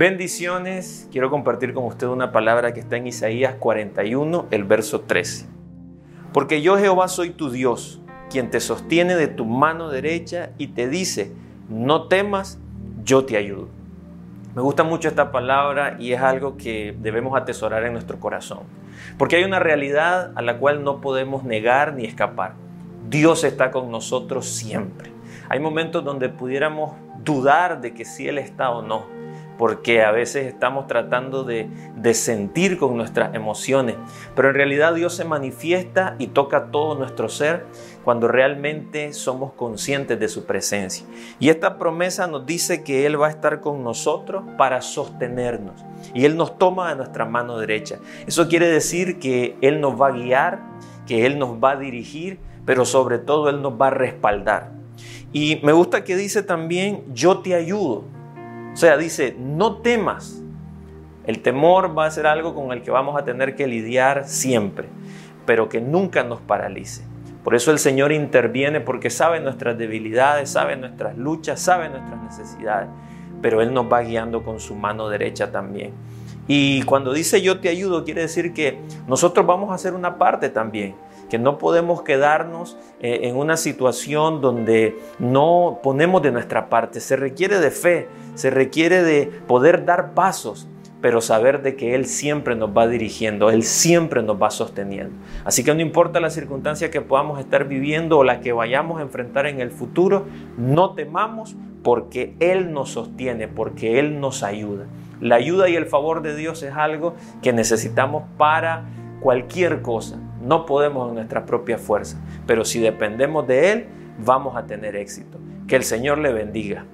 Bendiciones. Quiero compartir con usted una palabra que está en Isaías 41, el verso 13. Porque yo Jehová soy tu Dios, quien te sostiene de tu mano derecha y te dice, no temas, yo te ayudo. Me gusta mucho esta palabra y es algo que debemos atesorar en nuestro corazón. Porque hay una realidad a la cual no podemos negar ni escapar. Dios está con nosotros siempre. Hay momentos donde pudiéramos dudar de que si Él está o no porque a veces estamos tratando de, sentir con nuestras emociones, pero en realidad Dios se manifiesta y toca todo nuestro ser cuando realmente somos conscientes de su presencia. Y esta promesa nos dice que Él va a estar con nosotros para sostenernos. Y Él nos toma de nuestra mano derecha. Eso quiere decir que Él nos va a guiar, que Él nos va a dirigir, pero sobre todo Él nos va a respaldar. Y me gusta que dice también, yo te ayudo. O sea, dice, no temas. El temor va a ser algo con el que vamos a tener que lidiar siempre, pero que nunca nos paralice. Por eso el Señor interviene porque sabe nuestras debilidades, sabe nuestras luchas, sabe nuestras necesidades, pero Él nos va guiando con su mano derecha también. Y cuando dice yo te ayudo, quiere decir que nosotros vamos a hacer una parte también que no podemos quedarnos eh, en una situación donde no ponemos de nuestra parte. Se requiere de fe, se requiere de poder dar pasos, pero saber de que Él siempre nos va dirigiendo, Él siempre nos va sosteniendo. Así que no importa la circunstancia que podamos estar viviendo o la que vayamos a enfrentar en el futuro, no temamos porque Él nos sostiene, porque Él nos ayuda. La ayuda y el favor de Dios es algo que necesitamos para cualquier cosa. No podemos en nuestra propia fuerza, pero si dependemos de Él, vamos a tener éxito. Que el Señor le bendiga.